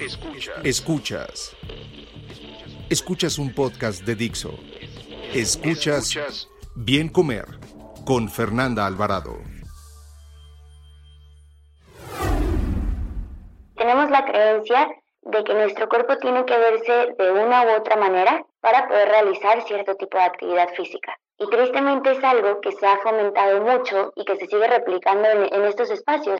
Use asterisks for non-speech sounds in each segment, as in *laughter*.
Escuchas. Escuchas. Escuchas un podcast de Dixo. Escuchas Bien Comer con Fernanda Alvarado. Tenemos la creencia de que nuestro cuerpo tiene que verse de una u otra manera para poder realizar cierto tipo de actividad física. Y tristemente es algo que se ha fomentado mucho y que se sigue replicando en, en estos espacios.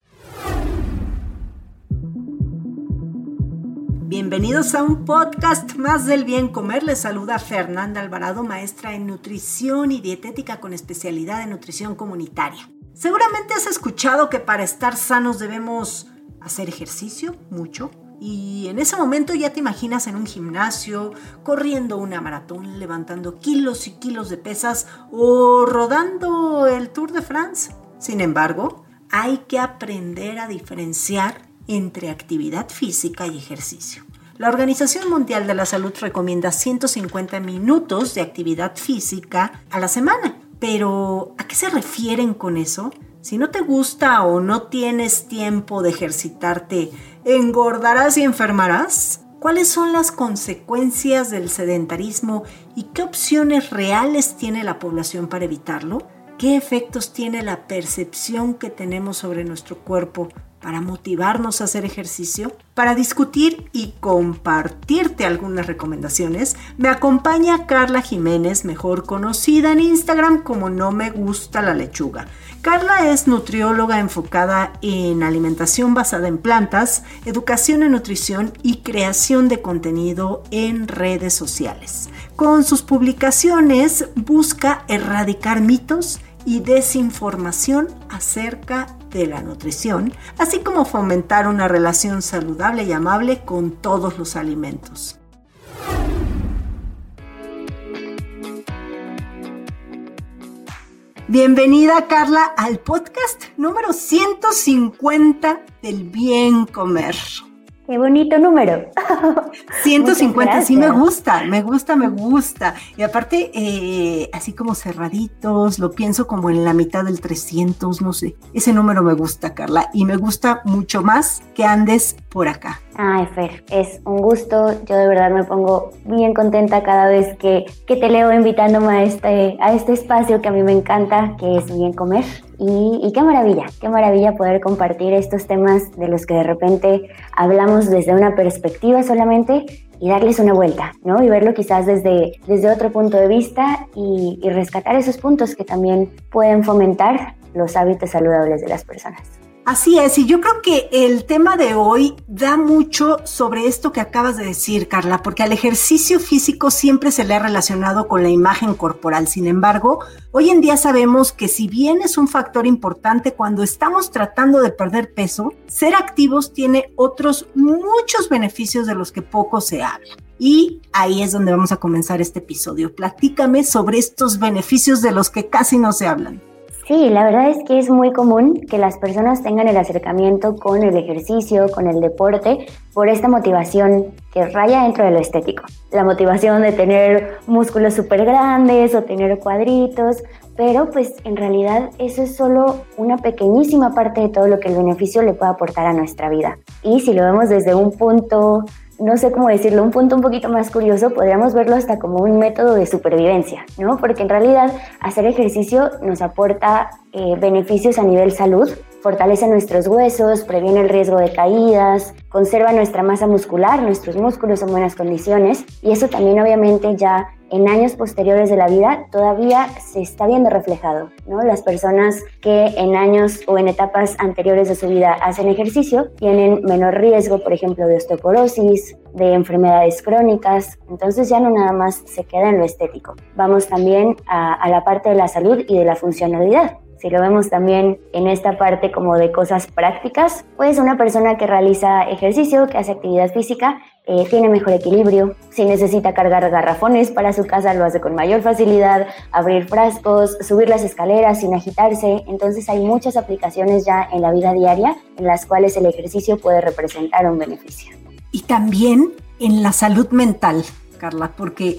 Bienvenidos a un podcast más del bien comer. Les saluda Fernanda Alvarado, maestra en nutrición y dietética con especialidad en nutrición comunitaria. Seguramente has escuchado que para estar sanos debemos hacer ejercicio mucho. Y en ese momento ya te imaginas en un gimnasio, corriendo una maratón, levantando kilos y kilos de pesas o rodando el Tour de France. Sin embargo, hay que aprender a diferenciar entre actividad física y ejercicio. La Organización Mundial de la Salud recomienda 150 minutos de actividad física a la semana. Pero, ¿a qué se refieren con eso? Si no te gusta o no tienes tiempo de ejercitarte, ¿engordarás y enfermarás? ¿Cuáles son las consecuencias del sedentarismo y qué opciones reales tiene la población para evitarlo? ¿Qué efectos tiene la percepción que tenemos sobre nuestro cuerpo para motivarnos a hacer ejercicio? Para discutir y compartirte algunas recomendaciones, me acompaña Carla Jiménez, mejor conocida en Instagram como No Me Gusta la Lechuga. Carla es nutrióloga enfocada en alimentación basada en plantas, educación en nutrición y creación de contenido en redes sociales. Con sus publicaciones busca erradicar mitos y desinformación acerca de la nutrición, así como fomentar una relación saludable y amable con todos los alimentos. Bienvenida Carla al podcast número 150 del bien comer. Qué bonito número. *laughs* 150, sí me gusta, me gusta, me gusta. Y aparte, eh, así como cerraditos, lo pienso como en la mitad del 300, no sé. Ese número me gusta, Carla, y me gusta mucho más que andes por acá. Ay, Fer, es un gusto. Yo de verdad me pongo bien contenta cada vez que, que te leo invitándome a este, a este espacio que a mí me encanta, que es Bien Comer. Y, y, qué maravilla, qué maravilla poder compartir estos temas de los que de repente hablamos desde una perspectiva solamente y darles una vuelta, ¿no? Y verlo quizás desde, desde otro punto de vista y, y rescatar esos puntos que también pueden fomentar los hábitos saludables de las personas. Así es, y yo creo que el tema de hoy da mucho sobre esto que acabas de decir, Carla, porque al ejercicio físico siempre se le ha relacionado con la imagen corporal. Sin embargo, hoy en día sabemos que si bien es un factor importante cuando estamos tratando de perder peso, ser activos tiene otros muchos beneficios de los que poco se habla. Y ahí es donde vamos a comenzar este episodio. Platícame sobre estos beneficios de los que casi no se hablan. Sí, la verdad es que es muy común que las personas tengan el acercamiento con el ejercicio, con el deporte, por esta motivación que raya dentro de lo estético. La motivación de tener músculos súper grandes o tener cuadritos, pero pues en realidad eso es solo una pequeñísima parte de todo lo que el beneficio le puede aportar a nuestra vida. Y si lo vemos desde un punto no sé cómo decirlo, un punto un poquito más curioso, podríamos verlo hasta como un método de supervivencia, ¿no? Porque en realidad hacer ejercicio nos aporta eh, beneficios a nivel salud, fortalece nuestros huesos, previene el riesgo de caídas, conserva nuestra masa muscular, nuestros músculos en buenas condiciones y eso también obviamente ya en años posteriores de la vida todavía se está viendo reflejado, ¿no? Las personas que en años o en etapas anteriores de su vida hacen ejercicio tienen menor riesgo, por ejemplo, de osteoporosis, de enfermedades crónicas, entonces ya no nada más se queda en lo estético. Vamos también a, a la parte de la salud y de la funcionalidad si lo vemos también en esta parte como de cosas prácticas, pues una persona que realiza ejercicio, que hace actividad física, eh, tiene mejor equilibrio. Si necesita cargar garrafones para su casa, lo hace con mayor facilidad, abrir frascos, subir las escaleras sin agitarse. Entonces hay muchas aplicaciones ya en la vida diaria en las cuales el ejercicio puede representar un beneficio. Y también en la salud mental. Carla, porque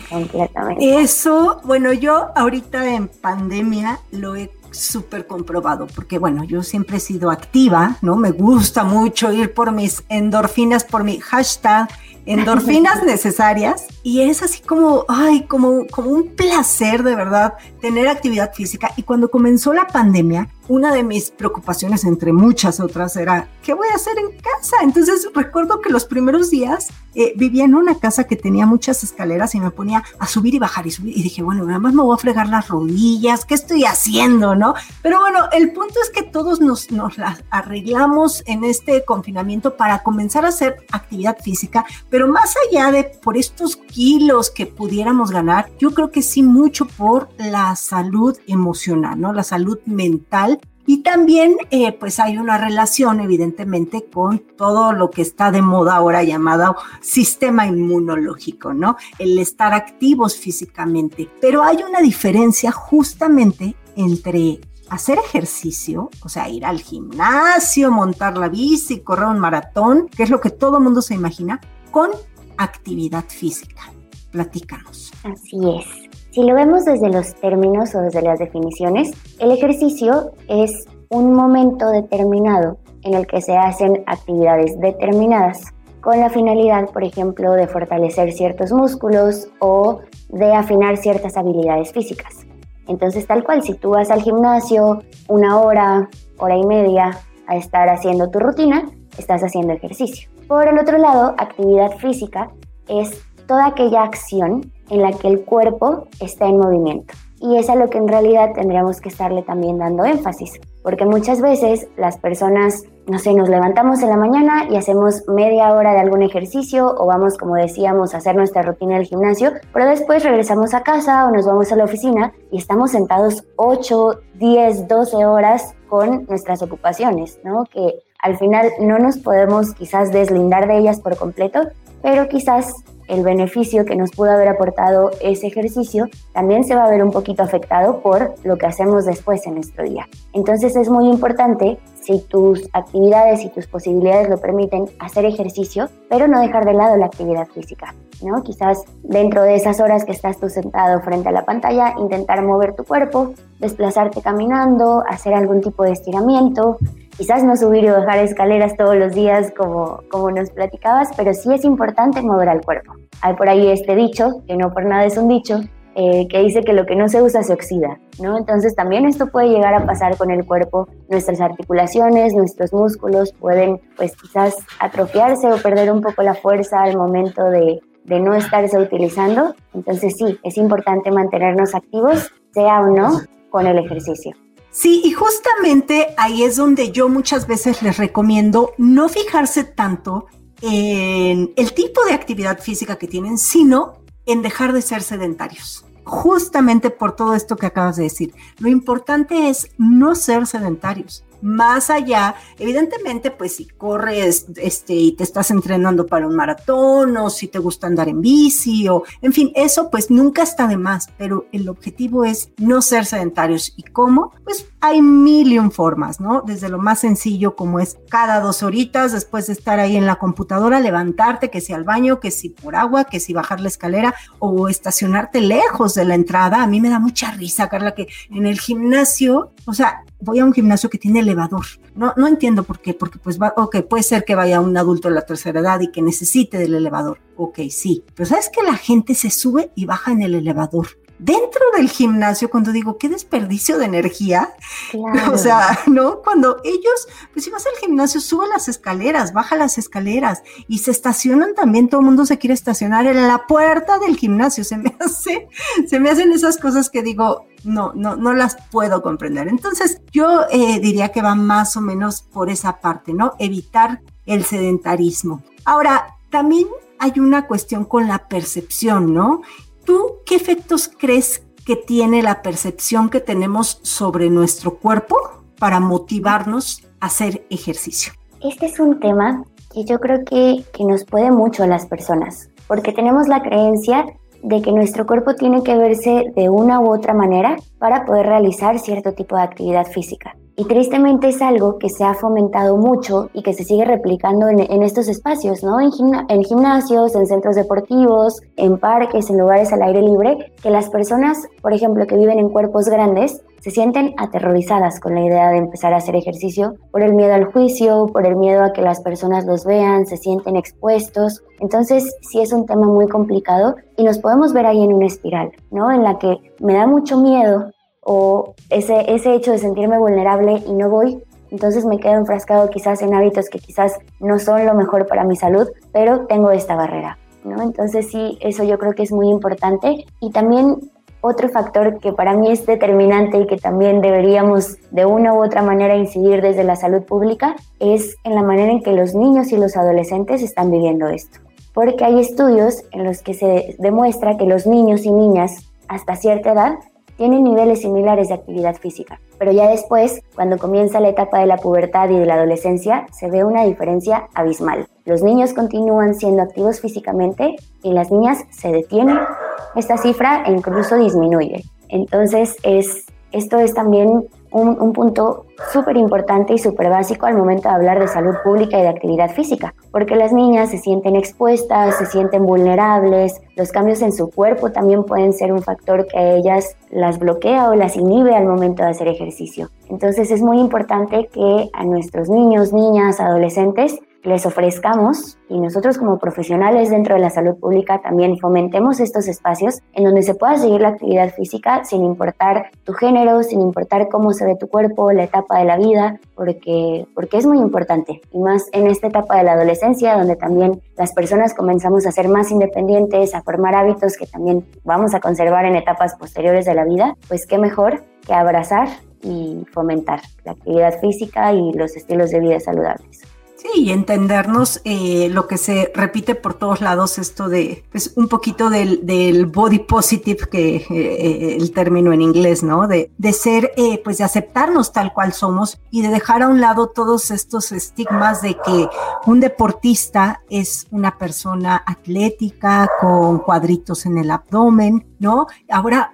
eso, bueno, yo ahorita en pandemia lo he súper comprobado, porque bueno, yo siempre he sido activa, ¿no? Me gusta mucho ir por mis endorfinas, por mi hashtag endorfinas *laughs* necesarias y es así como, ay, como, como un placer de verdad tener actividad física. Y cuando comenzó la pandemia, una de mis preocupaciones, entre muchas otras, era, ¿qué voy a hacer en casa? Entonces recuerdo que los primeros días eh, vivía en una casa que tenía muchas escaleras y me ponía a subir y bajar y subir. Y dije, bueno, nada más me voy a fregar las rodillas, ¿qué estoy haciendo? ¿No? Pero bueno, el punto es que todos nos, nos las arreglamos en este confinamiento para comenzar a hacer actividad física, pero más allá de por estos kilos que pudiéramos ganar, yo creo que sí mucho por la salud emocional, ¿no? La salud mental y también, eh, pues hay una relación, evidentemente, con todo lo que está de moda ahora llamado sistema inmunológico, ¿no? El estar activos físicamente. Pero hay una diferencia justamente entre hacer ejercicio, o sea, ir al gimnasio, montar la bici, correr un maratón, que es lo que todo mundo se imagina, con actividad física. Platícanos. Así es. Si lo vemos desde los términos o desde las definiciones, el ejercicio es un momento determinado en el que se hacen actividades determinadas con la finalidad, por ejemplo, de fortalecer ciertos músculos o de afinar ciertas habilidades físicas. Entonces, tal cual, si tú vas al gimnasio una hora, hora y media a estar haciendo tu rutina, estás haciendo ejercicio. Por el otro lado, actividad física es toda aquella acción en la que el cuerpo está en movimiento. Y es a lo que en realidad tendríamos que estarle también dando énfasis, porque muchas veces las personas, no sé, nos levantamos en la mañana y hacemos media hora de algún ejercicio o vamos, como decíamos, a hacer nuestra rutina del gimnasio, pero después regresamos a casa o nos vamos a la oficina y estamos sentados 8, 10, 12 horas con nuestras ocupaciones, ¿no? Que al final no nos podemos quizás deslindar de ellas por completo, pero quizás el beneficio que nos pudo haber aportado ese ejercicio también se va a ver un poquito afectado por lo que hacemos después en nuestro día. Entonces es muy importante, si tus actividades y tus posibilidades lo permiten, hacer ejercicio, pero no dejar de lado la actividad física. ¿no? Quizás dentro de esas horas que estás tú sentado frente a la pantalla, intentar mover tu cuerpo, desplazarte caminando, hacer algún tipo de estiramiento, quizás no subir y bajar escaleras todos los días como, como nos platicabas, pero sí es importante mover al cuerpo. Hay por ahí este dicho, que no por nada es un dicho, eh, que dice que lo que no se usa se oxida, ¿no? Entonces también esto puede llegar a pasar con el cuerpo, nuestras articulaciones, nuestros músculos pueden pues quizás atrofiarse o perder un poco la fuerza al momento de, de no estarse utilizando. Entonces sí, es importante mantenernos activos, sea o no, con el ejercicio. Sí, y justamente ahí es donde yo muchas veces les recomiendo no fijarse tanto en el tipo de actividad física que tienen, sino en dejar de ser sedentarios. Justamente por todo esto que acabas de decir. Lo importante es no ser sedentarios más allá, evidentemente, pues si corres este, y te estás entrenando para un maratón o si te gusta andar en bici o, en fin, eso pues nunca está de más, pero el objetivo es no ser sedentarios. ¿Y cómo? Pues hay mil y un formas, ¿no? Desde lo más sencillo como es cada dos horitas después de estar ahí en la computadora, levantarte, que si al baño, que si por agua, que si bajar la escalera o estacionarte lejos de la entrada. A mí me da mucha risa, Carla, que en el gimnasio, o sea, voy a un gimnasio que tiene elevador. No, no entiendo por qué, porque pues va, ok, puede ser que vaya un adulto de la tercera edad y que necesite del elevador. Ok, sí. Pero sabes que la gente se sube y baja en el elevador dentro del gimnasio, cuando digo, qué desperdicio de energía, *laughs* o sea, ¿no? Cuando ellos, pues si vas al gimnasio, sube las escaleras, baja las escaleras y se estacionan también, todo el mundo se quiere estacionar en la puerta del gimnasio, se me *laughs* hace, se me hacen esas cosas que digo, no, no, no las puedo comprender. Entonces, yo eh, diría que va más o menos por esa parte, ¿no? Evitar el sedentarismo. Ahora, también hay una cuestión con la percepción, ¿no? ¿Tú qué efectos crees que tiene la percepción que tenemos sobre nuestro cuerpo para motivarnos a hacer ejercicio? Este es un tema que yo creo que, que nos puede mucho a las personas, porque tenemos la creencia de que nuestro cuerpo tiene que verse de una u otra manera para poder realizar cierto tipo de actividad física. Y tristemente es algo que se ha fomentado mucho y que se sigue replicando en, estos espacios, ¿no? En, en, gimnasios, en centros deportivos, en parques, en lugares al aire libre, que las personas, por ejemplo, que viven en cuerpos grandes, se sienten aterrorizadas con la idea de empezar a hacer ejercicio por el miedo al juicio, por el miedo a que las personas los vean, se sienten expuestos. Entonces sí es un tema muy complicado y nos podemos ver ahí en una espiral, ¿no? En la que me da mucho miedo o ese, ese hecho de sentirme vulnerable y no voy, entonces me quedo enfrascado quizás en hábitos que quizás no son lo mejor para mi salud, pero tengo esta barrera. ¿no? Entonces sí, eso yo creo que es muy importante. Y también otro factor que para mí es determinante y que también deberíamos de una u otra manera incidir desde la salud pública es en la manera en que los niños y los adolescentes están viviendo esto. Porque hay estudios en los que se demuestra que los niños y niñas hasta cierta edad tienen niveles similares de actividad física, pero ya después, cuando comienza la etapa de la pubertad y de la adolescencia, se ve una diferencia abismal. Los niños continúan siendo activos físicamente y las niñas se detienen. Esta cifra incluso disminuye. Entonces, es, esto es también un, punto súper importante y súper básico al momento de hablar de salud pública y de actividad física, porque las niñas se sienten expuestas, se sienten vulnerables, los cambios en su cuerpo también pueden ser un factor que a ellas las bloquea o las inhibe al momento de hacer ejercicio. Entonces es muy importante que a nuestros niños, niñas, adolescentes les ofrezcamos y nosotros como profesionales dentro de la salud pública también fomentemos estos espacios en donde se pueda seguir la actividad física sin importar tu género, sin importar cómo se ve tu cuerpo, la etapa de la vida, porque, porque es muy importante. Y más en esta etapa de la adolescencia, donde también las personas comenzamos a ser más independientes, a formar hábitos que también vamos a conservar en etapas posteriores de la vida, pues qué mejor que abrazar y fomentar la actividad física y los estilos de vida saludables. Sí, y entendernos eh, lo que se repite por todos lados, esto de, pues un poquito del, del body positive, que eh, eh, el término en inglés, ¿no? De, de ser, pues de aceptarnos tal cual somos y de dejar a un lado todos estos estigmas de que un deportista es una persona atlética con cuadritos en el abdomen, ¿no? Ahora,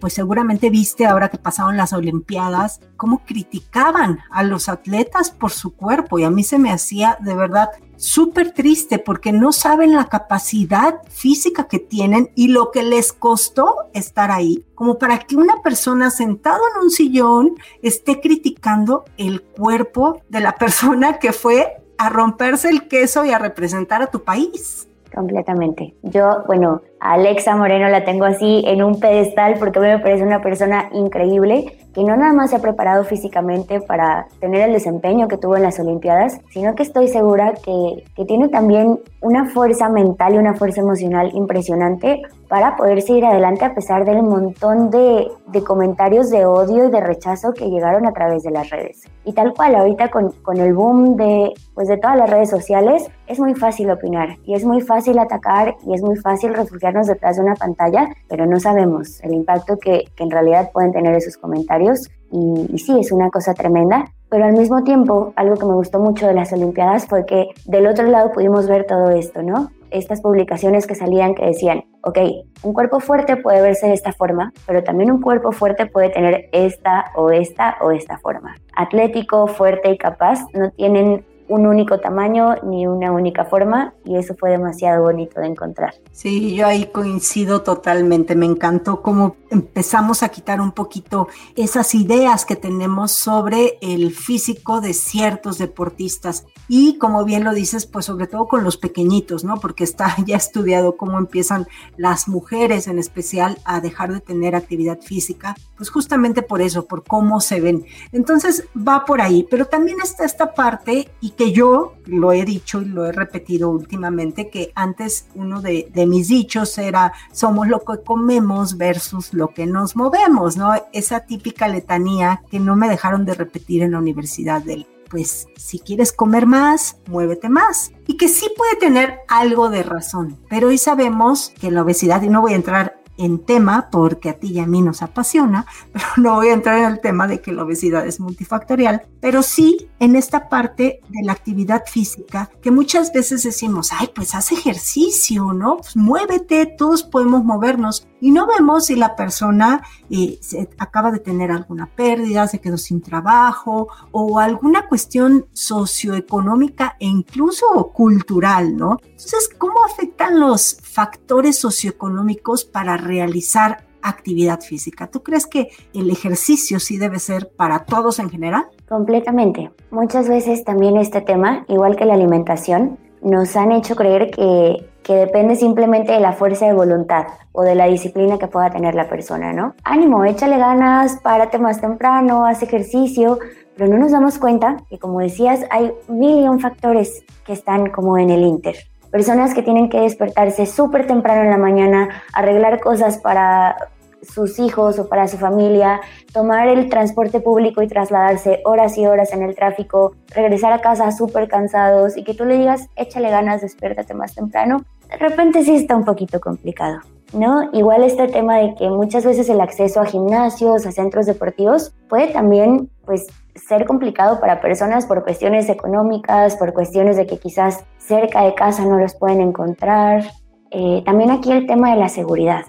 pues seguramente viste, ahora que pasaron las Olimpiadas, cómo criticaban a los atletas por su cuerpo y a mí se me de verdad súper triste porque no saben la capacidad física que tienen y lo que les costó estar ahí, como para que una persona sentado en un sillón esté criticando el cuerpo de la *laughs* persona que fue a romperse el queso y a representar a tu país. Completamente. Yo, bueno, Alexa Moreno la tengo así en un pedestal porque a me parece una persona increíble que no nada más se ha preparado físicamente para tener el desempeño que tuvo en las Olimpiadas, sino que estoy segura que, que tiene también una fuerza mental y una fuerza emocional impresionante para poder seguir adelante a pesar del montón de, de, comentarios de odio y de rechazo que llegaron a través de las redes. Y tal cual, ahorita con, con el boom de, pues de todas las redes sociales, es muy fácil opinar y es muy fácil atacar y es muy fácil refugiarnos detrás de una pantalla, pero no sabemos el impacto que, que en realidad pueden tener esos comentarios. Y, y sí, es una cosa tremenda, pero al mismo tiempo, algo que me gustó mucho de las Olimpiadas fue que del otro lado pudimos ver todo esto, ¿no? Estas publicaciones que salían que decían, ok, un cuerpo fuerte puede verse de esta forma, pero también un cuerpo fuerte puede tener esta o esta o esta forma. Atlético, fuerte y capaz no tienen un único tamaño ni una única forma y eso fue demasiado bonito de encontrar. Sí, yo ahí coincido totalmente. Me encantó cómo empezamos a quitar un poquito esas ideas que tenemos sobre el físico de ciertos deportistas y como bien lo dices, pues sobre todo con los pequeñitos, ¿no? Porque está *laughs* ya estudiado cómo empiezan las mujeres en especial a dejar de tener actividad física, pues justamente por eso, por cómo se ven. Entonces va por ahí, pero también está esta parte y que yo lo he dicho y lo he repetido últimamente, que antes uno de, mis dichos era somos lo que comemos versus lo que nos movemos, ¿no? Esa típica letanía que no me dejaron de repetir en la universidad del pues si quieres comer más, muévete más. Y que sí puede tener algo de razón, pero hoy sabemos que la obesidad, y no voy a entrar en tema porque a ti y a mí nos apasiona, *laughs* pero no voy a entrar en el tema de que la obesidad es multifactorial, pero sí en esta parte de la actividad física que muchas veces decimos, ay, pues haz ejercicio, ¿no? Pues muévete, todos podemos movernos y no vemos si la persona eh, se acaba de tener alguna pérdida, se quedó sin trabajo o alguna cuestión socioeconómica e incluso cultural, ¿no? Entonces, ¿cómo afectan los factores socioeconómicos para realizar actividad física. ¿Tú crees que el ejercicio sí debe ser para todos en general? Completamente. Muchas veces también este tema, igual que la alimentación, nos han hecho creer que, que, depende simplemente de la fuerza de voluntad o de la disciplina que pueda tener la persona, ¿no? Ánimo, échale ganas, párate más temprano, haz ejercicio, pero no nos damos cuenta que, como decías, hay mil factores que están como en el inter. Personas que tienen que despertarse súper temprano en la mañana, arreglar cosas para sus hijos o para su familia, tomar el transporte público y trasladarse horas y horas en el tráfico, regresar a casa súper cansados y que tú le digas, échale ganas, despiértate más temprano, de repente sí está un poquito complicado. ¿No? Igual este tema de que muchas veces el acceso a gimnasios, a centros deportivos, puede también pues ser complicado para personas por cuestiones económicas, por cuestiones de que quizás cerca de casa no los pueden encontrar. Eh, también aquí el tema de la seguridad.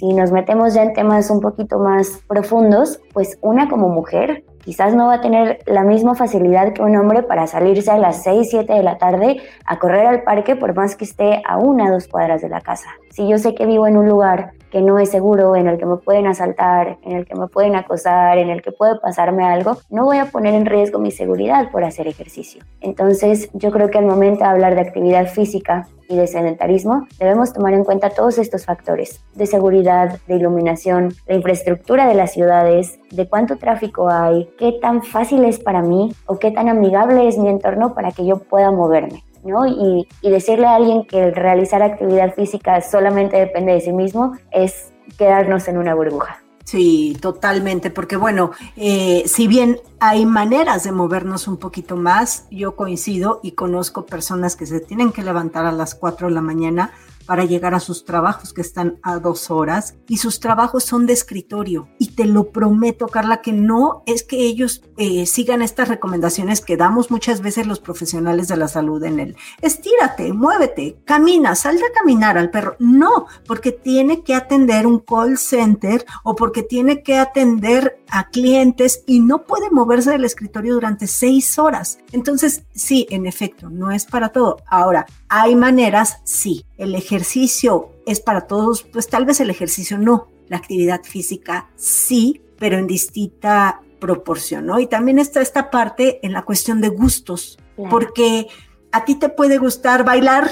Si nos metemos ya en temas un poquito más profundos, pues una como mujer quizás no va a tener la misma facilidad que un hombre para salirse a las 6, 7 de la tarde a correr al parque por más que esté a una dos cuadras de la casa. Si yo sé que vivo en un lugar que no es seguro, en el que me pueden asaltar, en el que me pueden acosar, en el que puede pasarme algo, no voy a poner en riesgo mi seguridad por hacer ejercicio. Entonces, yo creo que al momento de hablar de actividad física y de sedentarismo, debemos tomar en cuenta todos estos factores de seguridad, de iluminación, de infraestructura de las ciudades, de cuánto tráfico hay, qué tan fácil es para mí o qué tan amigable es mi entorno para que yo pueda moverme. ¿No? Y, decirle a alguien que realizar actividad física solamente depende de sí mismo es quedarnos en una burbuja. Sí, totalmente, porque bueno, eh, si bien hay maneras de movernos un poquito más, yo coincido y conozco personas que se tienen que levantar a las 4 de la mañana para llegar a sus trabajos que están a dos horas y sus trabajos son de escritorio. Y te lo prometo, Carla, que no es que ellos eh, sigan estas recomendaciones que damos muchas veces los profesionales de la salud en el estírate, muévete, camina, sal a caminar al perro. No, porque tiene que atender un call center o porque tiene que atender a clientes y no puede moverse del escritorio durante seis horas. Entonces, sí, en efecto, no es para todo. Ahora, hay maneras, sí. El ejercicio es para todos, pues tal vez el ejercicio no, la actividad física sí, pero en distinta proporción, ¿no? Y también está esta parte en la cuestión de gustos, porque a ti te puede gustar bailar,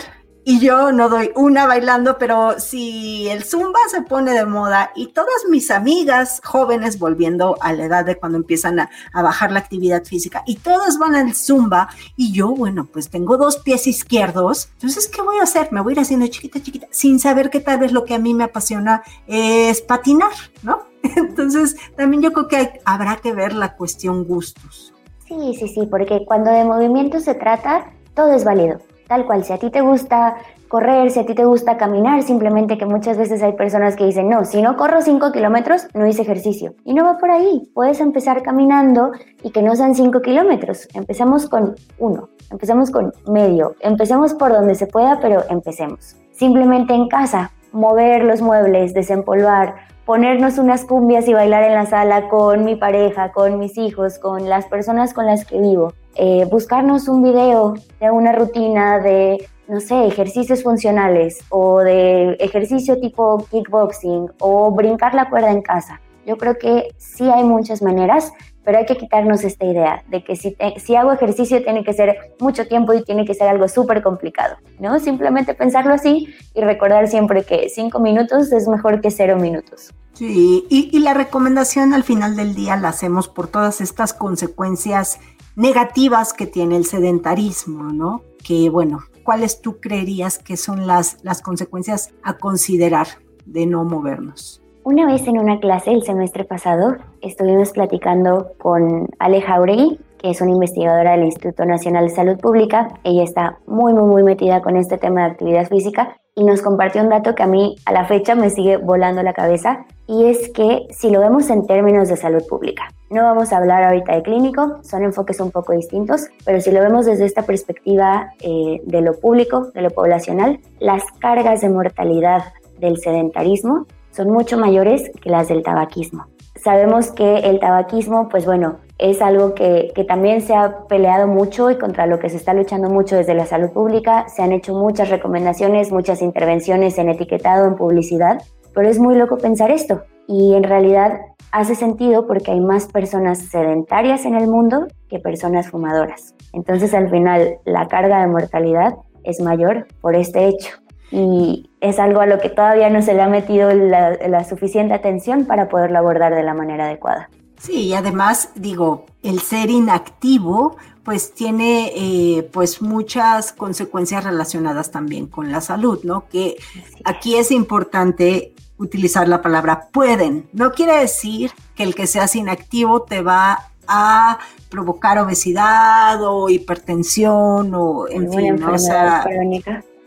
y yo no doy una bailando, pero si el zumba se pone de moda y todas mis amigas jóvenes volviendo a la edad de cuando empiezan a, bajar la actividad física y todas van al zumba y yo, bueno, pues tengo dos pies izquierdos, entonces, ¿qué voy a hacer? Me voy a ir haciendo chiquita, chiquita, sin saber que tal vez lo que a mí me apasiona es patinar, ¿no? *laughs* Entonces, también yo creo que habrá que ver la cuestión gustos. Sí, sí, sí, porque cuando de movimiento se trata, todo es válido Tal cual, si a ti te gusta correr, si a ti te gusta caminar, simplemente que muchas veces hay personas que dicen, no, si no corro 5 kilómetros, no hice ejercicio. Y no va por ahí. Puedes empezar caminando y que no sean 5 kilómetros. Empecemos con uno, empecemos con medio, empecemos por donde se pueda, pero empecemos. Simplemente en casa, mover los muebles, desempolvar, ponernos unas cumbias y bailar en la sala con mi pareja, con mis hijos, con las personas con las que vivo. Eh, buscarnos un video de una rutina de, no sé, ejercicios funcionales o de ejercicio tipo kickboxing o brincar la cuerda en casa. Yo creo que sí hay muchas maneras, pero hay que quitarnos esta idea de que si, si hago ejercicio tiene que ser mucho tiempo y tiene que ser algo súper complicado, ¿no? Simplemente pensarlo así y recordar siempre que cinco minutos es mejor que cero minutos. Sí, y, y la recomendación al final del día la hacemos por todas estas consecuencias negativas que tiene el sedentarismo, ¿no? Que bueno, ¿cuáles tú creerías que son las, las consecuencias a considerar de no movernos? Una vez en una clase el semestre pasado estuvimos platicando con Ale Jauregui, que es una investigadora del Instituto Nacional de Salud Pública. Ella está muy, muy, muy metida con este tema de actividad física y nos compartió un dato que a mí a la fecha me sigue volando la cabeza y es que si lo vemos en términos de salud pública, no vamos a hablar ahorita de clínico, son enfoques un poco distintos, pero si lo vemos desde esta perspectiva eh, de lo público, de lo poblacional, las cargas de mortalidad del sedentarismo son mucho mayores que las del tabaquismo. Sabemos que el tabaquismo, pues bueno, es algo que, que, también se ha peleado mucho y contra lo que se está luchando mucho desde la salud pública. Se han hecho muchas recomendaciones, muchas intervenciones en etiquetado, en publicidad, pero es muy loco pensar esto. Y en realidad hace sentido porque hay más personas sedentarias en el mundo que personas fumadoras. Entonces al final la carga de mortalidad es mayor por este hecho y es algo a lo que todavía no se le ha metido la, suficiente atención para poderlo abordar de la manera adecuada. Sí, y además digo, el ser inactivo pues tiene eh, pues muchas consecuencias relacionadas también con la salud, ¿no? Que aquí es importante utilizar la palabra pueden. No quiere decir que el que seas inactivo te va a provocar obesidad o hipertensión o en fin, o sea,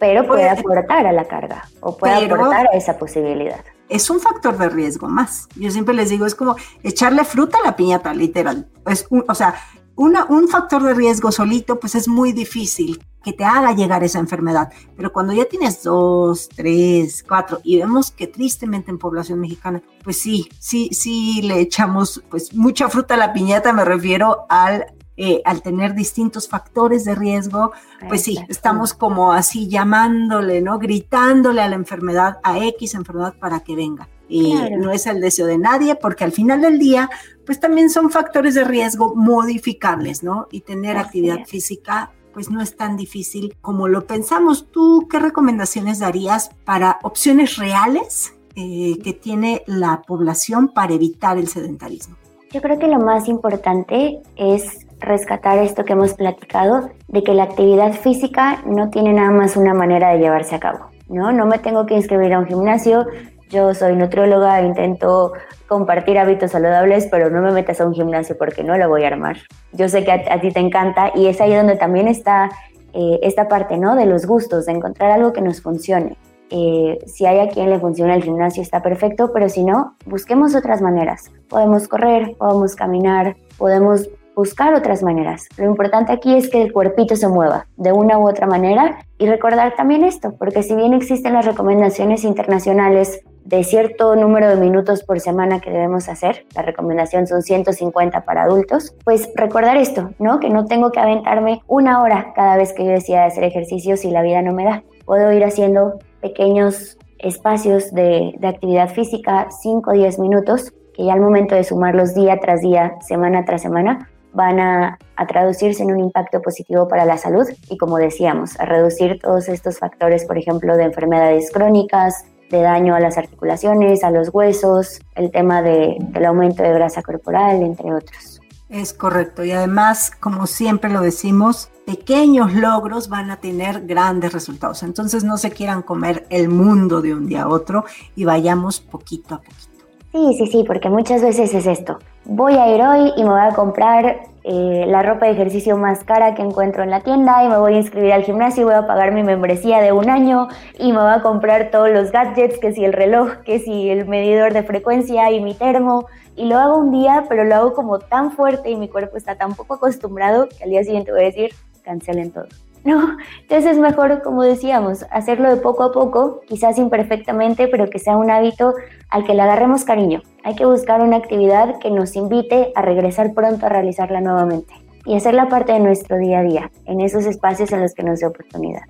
pero puede aportar a la carga o puede aportar a esa posibilidad. Es un factor de riesgo más. Yo siempre les digo, es como echarle fruta a la piñata, literal. Es o sea, una, un factor de riesgo solito, pues es muy difícil que te haga llegar esa enfermedad. Pero cuando ya tienes dos, tres, cuatro, y vemos que tristemente en población mexicana, pues sí, sí, sí le echamos pues mucha fruta a la piñata, me refiero al eh, al tener distintos factores de riesgo, pues sí, estamos como así llamándole, ¿no? Gritándole a la enfermedad, a X enfermedad para que venga. Y no es el deseo de nadie, porque al final del día, pues también son factores de riesgo modificables, ¿no? Y tener actividad física pues no es tan difícil como lo pensamos. ¿Tú qué recomendaciones darías para opciones reales eh, que tiene la población para evitar el sedentarismo? Yo creo que lo más importante es rescatar esto que hemos platicado, de que la actividad física no tiene nada más una manera de llevarse a cabo, ¿no? No me tengo que inscribir a un gimnasio, yo soy nutrióloga, intento compartir hábitos saludables, pero no me metas a un gimnasio porque no lo voy a armar. Yo sé que a, ti te encanta y es ahí donde también está eh, esta parte, ¿no? De los gustos, de encontrar algo que nos funcione. Eh, si hay a quien le funciona el gimnasio está perfecto, pero si no, busquemos otras maneras. Podemos correr, podemos caminar, podemos buscar otras maneras. Lo importante aquí es que el cuerpito se mueva de una u otra manera y recordar también esto, porque si bien existen las recomendaciones internacionales de cierto número de minutos por semana que debemos hacer, la recomendación son 150 para adultos, pues recordar esto, ¿no? Que no tengo que aventarme una hora cada vez que yo decida hacer ejercicio si la vida no me da. Puedo ir haciendo pequeños espacios de, de actividad física, 5 o 10 minutos, que ya al momento de sumarlos día tras día, semana tras semana, van a, traducirse en un impacto positivo para la salud y como decíamos, a reducir todos estos factores, por ejemplo, de enfermedades crónicas, de daño a las articulaciones, a los huesos, el tema de, del aumento de grasa corporal, entre otros. Es correcto y además, como siempre lo decimos, pequeños logros van a tener grandes resultados. Entonces no se quieran comer el mundo de un día a otro y vayamos poquito a poquito. Sí, sí, sí, porque muchas veces es esto. Voy a ir hoy y me voy a comprar eh, la ropa de ejercicio más cara que encuentro en la tienda y me voy a inscribir al gimnasio y voy a pagar mi membresía de un año y me voy a comprar todos los gadgets, que si el reloj, que si el medidor de frecuencia y mi termo. Y lo hago un día, pero lo hago como tan fuerte y mi cuerpo está tan poco acostumbrado que al día siguiente voy a decir, cancelen todo. ¿No? Entonces es mejor, como decíamos, hacerlo de poco a poco, quizás imperfectamente, pero que sea un hábito al que le agarremos cariño. Hay que buscar una actividad que nos invite a regresar pronto a realizarla nuevamente y hacerla parte de nuestro día a día, en esos espacios en los que nos dé oportunidad.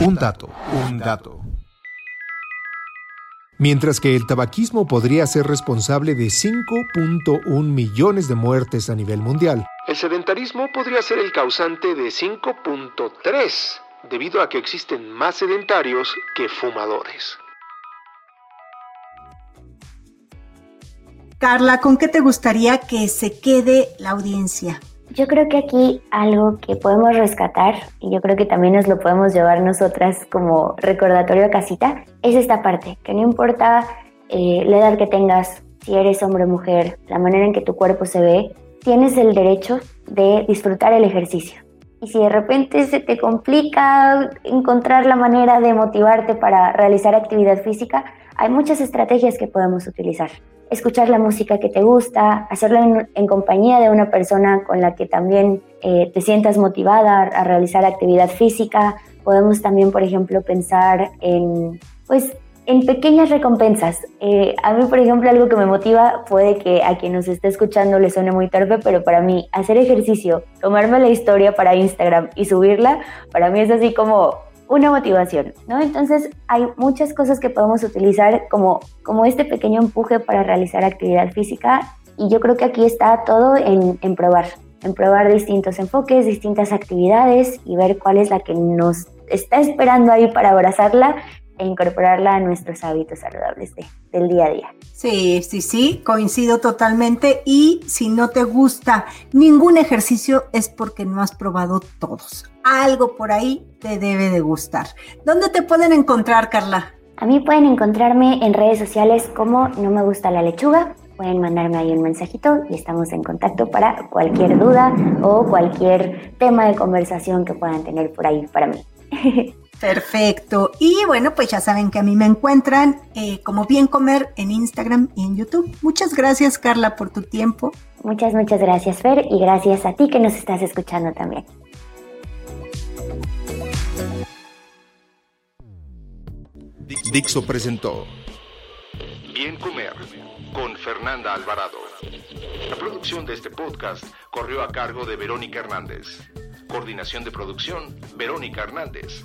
Un dato, un dato. Mientras que el tabaquismo podría ser responsable de 5.1 millones de muertes a nivel mundial, el sedentarismo podría ser el causante de 5.3, debido a que existen más sedentarios que fumadores. Carla, ¿con qué te gustaría que se quede la audiencia? Yo creo que aquí algo que podemos rescatar, y yo creo que también nos lo podemos llevar nosotras como recordatorio a casita, es esta parte, que no importa eh, la edad que tengas, si eres hombre o mujer, la manera en que tu cuerpo se ve, tienes el derecho de disfrutar el ejercicio. Y si de repente se te complica encontrar la manera de motivarte para realizar actividad física, hay muchas estrategias que podemos utilizar. Escuchar la música que te gusta, hacerlo en, compañía de una persona con la que también eh, te sientas motivada a realizar actividad física. Podemos también, por ejemplo, pensar en pues en pequeñas recompensas. Eh, a mí, por ejemplo, algo que me motiva puede que a quien nos esté escuchando le suene muy torpe, pero para mí hacer ejercicio, tomarme la historia para Instagram y subirla, para mí es así como una motivación, ¿no? Entonces hay muchas cosas que podemos utilizar como, como este pequeño empuje para realizar actividad física y yo creo que aquí está todo en, en probar, en probar distintos enfoques, distintas actividades y ver cuál es la que nos está esperando ahí para abrazarla e incorporarla a nuestros hábitos saludables del día a día. Sí, sí, sí, coincido totalmente y si no te gusta ningún ejercicio es porque no has probado todos. Algo por ahí te debe de gustar. ¿Dónde te pueden encontrar, Carla? A mí pueden encontrarme en redes sociales como No me gusta la lechuga. Pueden mandarme ahí un mensajito y estamos en contacto para cualquier duda o cualquier tema de conversación que puedan tener por ahí para mí. *laughs* Perfecto. Y bueno, pues ya saben que a mí me encuentran eh, como Bien Comer en Instagram y en YouTube. Muchas gracias, Carla, por tu tiempo. Muchas, muchas gracias, Fer, y gracias a ti que nos estás escuchando también. Dixo presentó Bien Comer con Fernanda Alvarado. La producción de este podcast corrió a cargo de Verónica Hernández. Coordinación de producción, Verónica Hernández.